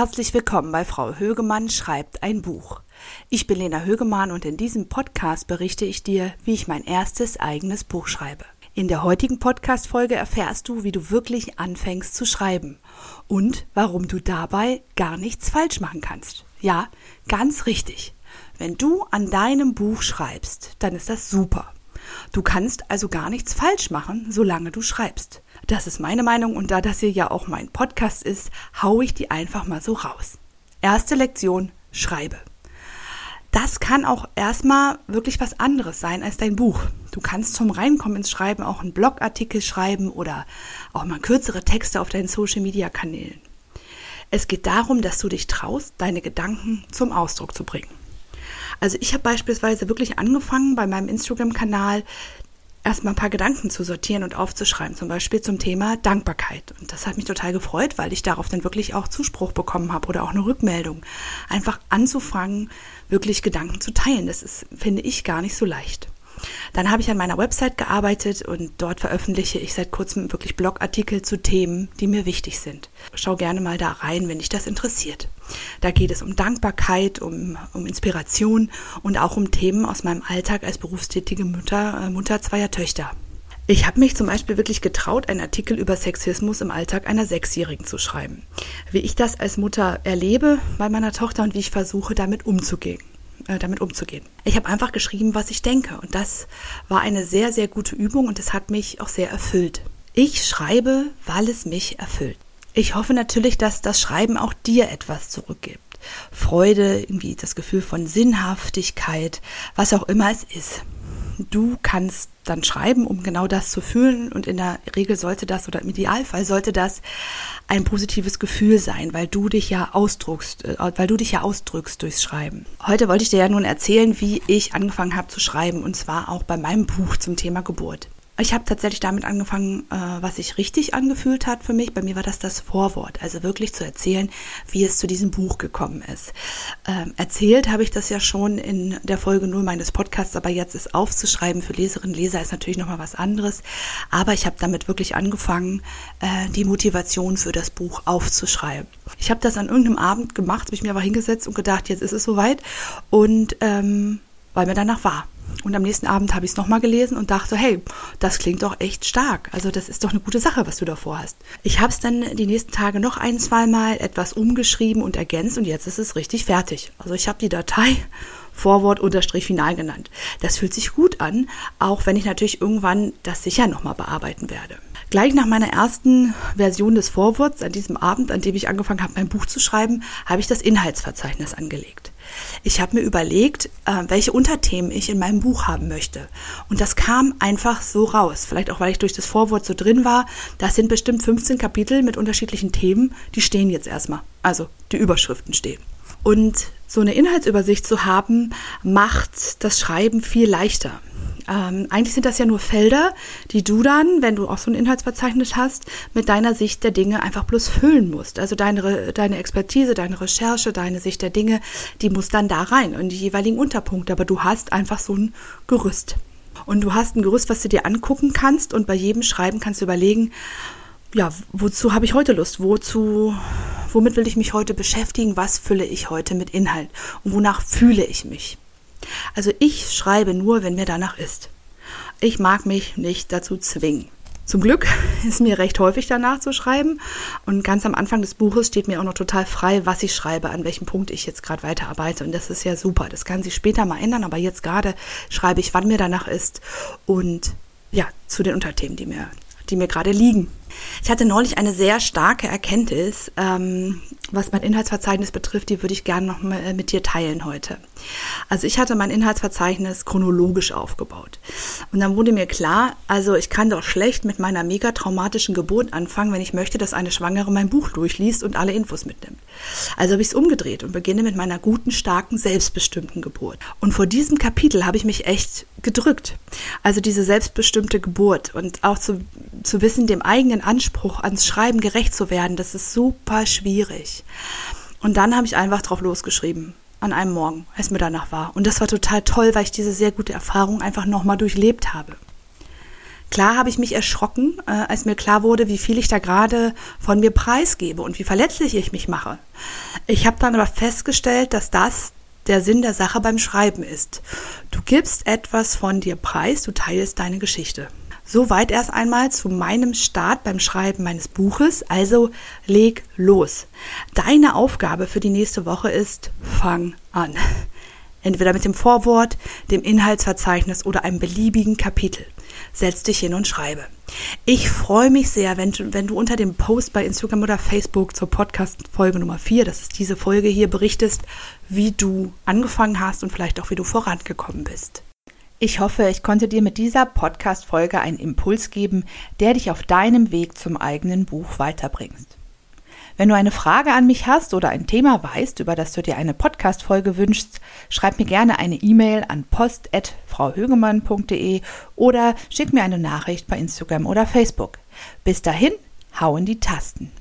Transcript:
Herzlich willkommen bei Frau Högemann schreibt ein Buch. Ich bin Lena Högemann und in diesem Podcast berichte ich dir, wie ich mein erstes eigenes Buch schreibe. In der heutigen Podcast-Folge erfährst du, wie du wirklich anfängst zu schreiben und warum du dabei gar nichts falsch machen kannst. Ja, ganz richtig. Wenn du an deinem Buch schreibst, dann ist das super. Du kannst also gar nichts falsch machen, solange du schreibst. Das ist meine Meinung und da das hier ja auch mein Podcast ist, hau ich die einfach mal so raus. Erste Lektion, schreibe. Das kann auch erstmal wirklich was anderes sein als dein Buch. Du kannst zum Reinkommen ins Schreiben auch einen Blogartikel schreiben oder auch mal kürzere Texte auf deinen Social Media Kanälen. Es geht darum, dass du dich traust, deine Gedanken zum Ausdruck zu bringen. Also ich habe beispielsweise wirklich angefangen bei meinem Instagram-Kanal erstmal ein paar Gedanken zu sortieren und aufzuschreiben, zum Beispiel zum Thema Dankbarkeit. Und das hat mich total gefreut, weil ich darauf dann wirklich auch Zuspruch bekommen habe oder auch eine Rückmeldung. Einfach anzufangen, wirklich Gedanken zu teilen. Das ist, finde ich, gar nicht so leicht. Dann habe ich an meiner Website gearbeitet und dort veröffentliche ich seit kurzem wirklich Blogartikel zu Themen, die mir wichtig sind. Schau gerne mal da rein, wenn dich das interessiert. Da geht es um Dankbarkeit, um, um Inspiration und auch um Themen aus meinem Alltag als berufstätige Mutter, äh, Mutter zweier Töchter. Ich habe mich zum Beispiel wirklich getraut, einen Artikel über Sexismus im Alltag einer Sechsjährigen zu schreiben. Wie ich das als Mutter erlebe bei meiner Tochter und wie ich versuche, damit umzugehen äh, damit umzugehen. Ich habe einfach geschrieben, was ich denke und das war eine sehr, sehr gute Übung und es hat mich auch sehr erfüllt. Ich schreibe, weil es mich erfüllt. Ich hoffe natürlich, dass das Schreiben auch dir etwas zurückgibt. Freude, irgendwie das Gefühl von Sinnhaftigkeit, was auch immer es ist. Du kannst dann schreiben, um genau das zu fühlen. Und in der Regel sollte das oder im Idealfall sollte das ein positives Gefühl sein, weil du dich ja ausdrückst, äh, weil du dich ja ausdrückst durchs Schreiben. Heute wollte ich dir ja nun erzählen, wie ich angefangen habe zu schreiben und zwar auch bei meinem Buch zum Thema Geburt. Ich habe tatsächlich damit angefangen, äh, was sich richtig angefühlt hat für mich. Bei mir war das das Vorwort, also wirklich zu erzählen, wie es zu diesem Buch gekommen ist. Ähm, erzählt habe ich das ja schon in der Folge nur meines Podcasts, aber jetzt ist aufzuschreiben für Leserinnen und Leser ist natürlich nochmal was anderes. Aber ich habe damit wirklich angefangen, äh, die Motivation für das Buch aufzuschreiben. Ich habe das an irgendeinem Abend gemacht, habe ich mir aber hingesetzt und gedacht, jetzt ist es soweit und ähm, weil mir danach war. Und am nächsten Abend habe ich es nochmal gelesen und dachte, hey, das klingt doch echt stark. Also das ist doch eine gute Sache, was du davor hast. Ich habe es dann die nächsten Tage noch ein, zwei Mal etwas umgeschrieben und ergänzt und jetzt ist es richtig fertig. Also ich habe die Datei Vorwort unterstrich final genannt. Das fühlt sich gut an, auch wenn ich natürlich irgendwann das sicher nochmal bearbeiten werde. Gleich nach meiner ersten Version des Vorworts, an diesem Abend, an dem ich angefangen habe, mein Buch zu schreiben, habe ich das Inhaltsverzeichnis angelegt. Ich habe mir überlegt, äh, welche Unterthemen ich in meinem Buch haben möchte. Und das kam einfach so raus. Vielleicht auch, weil ich durch das Vorwort so drin war. Das sind bestimmt 15 Kapitel mit unterschiedlichen Themen. Die stehen jetzt erstmal. Also die Überschriften stehen. Und so eine Inhaltsübersicht zu haben, macht das Schreiben viel leichter. Ähm, eigentlich sind das ja nur Felder, die du dann, wenn du auch so ein Inhaltsverzeichnis hast, mit deiner Sicht der Dinge einfach bloß füllen musst. Also deine, deine Expertise, deine Recherche, deine Sicht der Dinge, die muss dann da rein in die jeweiligen Unterpunkte. Aber du hast einfach so ein Gerüst. Und du hast ein Gerüst, was du dir angucken kannst und bei jedem Schreiben kannst du überlegen, ja, wozu habe ich heute Lust? Wozu, womit will ich mich heute beschäftigen? Was fülle ich heute mit Inhalt? Und wonach fühle ich mich? Also ich schreibe nur, wenn mir danach ist. Ich mag mich nicht dazu zwingen. Zum Glück ist mir recht häufig danach zu schreiben und ganz am Anfang des Buches steht mir auch noch total frei, was ich schreibe, an welchem Punkt ich jetzt gerade weiterarbeite und das ist ja super. Das kann sich später mal ändern, aber jetzt gerade schreibe ich, wann mir danach ist und ja, zu den Unterthemen, die mir, die mir gerade liegen. Ich hatte neulich eine sehr starke Erkenntnis, ähm, was mein Inhaltsverzeichnis betrifft, die würde ich gerne noch mal äh, mit dir teilen heute. Also ich hatte mein Inhaltsverzeichnis chronologisch aufgebaut. Und dann wurde mir klar, also ich kann doch schlecht mit meiner mega traumatischen Geburt anfangen, wenn ich möchte, dass eine Schwangere mein Buch durchliest und alle Infos mitnimmt. Also habe ich es umgedreht und beginne mit meiner guten, starken, selbstbestimmten Geburt. Und vor diesem Kapitel habe ich mich echt gedrückt. Also diese selbstbestimmte Geburt und auch zu, zu wissen, dem eigenen Anspruch ans Schreiben gerecht zu werden, das ist super schwierig. Und dann habe ich einfach drauf losgeschrieben an einem Morgen, als mir danach war. Und das war total toll, weil ich diese sehr gute Erfahrung einfach nochmal durchlebt habe. Klar habe ich mich erschrocken, äh, als mir klar wurde, wie viel ich da gerade von mir preisgebe und wie verletzlich ich mich mache. Ich habe dann aber festgestellt, dass das der Sinn der Sache beim Schreiben ist. Du gibst etwas von dir preis, du teilst deine Geschichte. Soweit erst einmal zu meinem Start beim Schreiben meines Buches. Also leg los. Deine Aufgabe für die nächste Woche ist, fang an. Entweder mit dem Vorwort, dem Inhaltsverzeichnis oder einem beliebigen Kapitel. Setz dich hin und schreibe. Ich freue mich sehr, wenn du, wenn du unter dem Post bei Instagram oder Facebook zur Podcast-Folge Nummer 4, das ist diese Folge hier, berichtest, wie du angefangen hast und vielleicht auch wie du vorangekommen bist. Ich hoffe, ich konnte dir mit dieser Podcast-Folge einen Impuls geben, der dich auf deinem Weg zum eigenen Buch weiterbringst. Wenn du eine Frage an mich hast oder ein Thema weißt, über das du dir eine Podcast-Folge wünschst, schreib mir gerne eine E-Mail an post.frauhögemann.de oder schick mir eine Nachricht bei Instagram oder Facebook. Bis dahin, hau in die Tasten.